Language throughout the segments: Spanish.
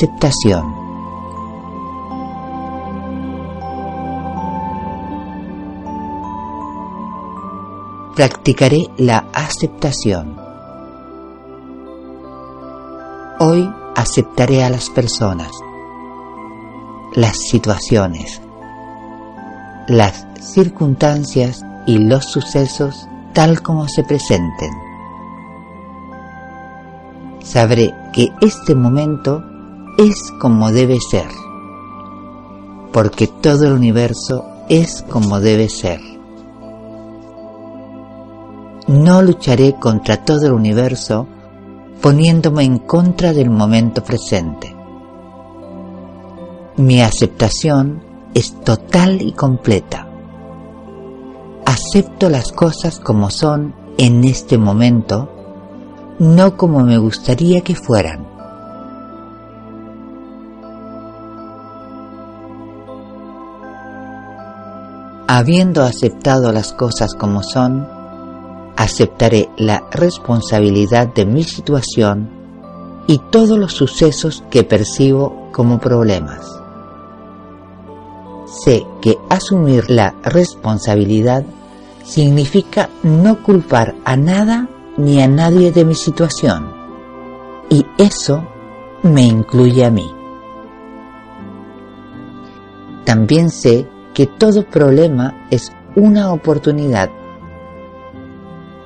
Aceptación. Practicaré la aceptación. Hoy aceptaré a las personas, las situaciones, las circunstancias y los sucesos tal como se presenten. Sabré que este momento es como debe ser, porque todo el universo es como debe ser. No lucharé contra todo el universo poniéndome en contra del momento presente. Mi aceptación es total y completa. Acepto las cosas como son en este momento, no como me gustaría que fueran. Habiendo aceptado las cosas como son, aceptaré la responsabilidad de mi situación y todos los sucesos que percibo como problemas. Sé que asumir la responsabilidad significa no culpar a nada ni a nadie de mi situación, y eso me incluye a mí. También sé que todo problema es una oportunidad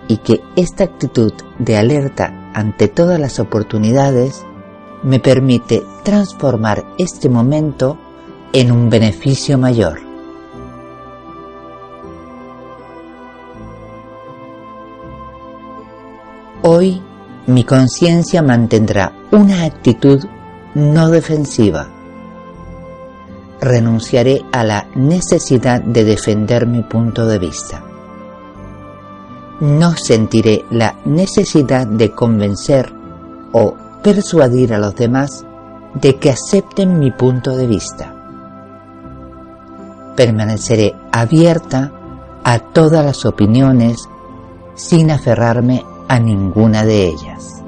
y que esta actitud de alerta ante todas las oportunidades me permite transformar este momento en un beneficio mayor. Hoy mi conciencia mantendrá una actitud no defensiva renunciaré a la necesidad de defender mi punto de vista. No sentiré la necesidad de convencer o persuadir a los demás de que acepten mi punto de vista. Permaneceré abierta a todas las opiniones sin aferrarme a ninguna de ellas.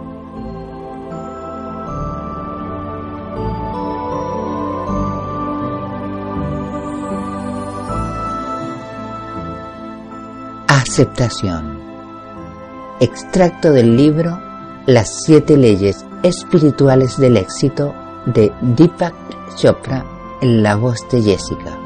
Aceptación. Extracto del libro Las siete leyes espirituales del éxito de Deepak Chopra en la voz de Jessica.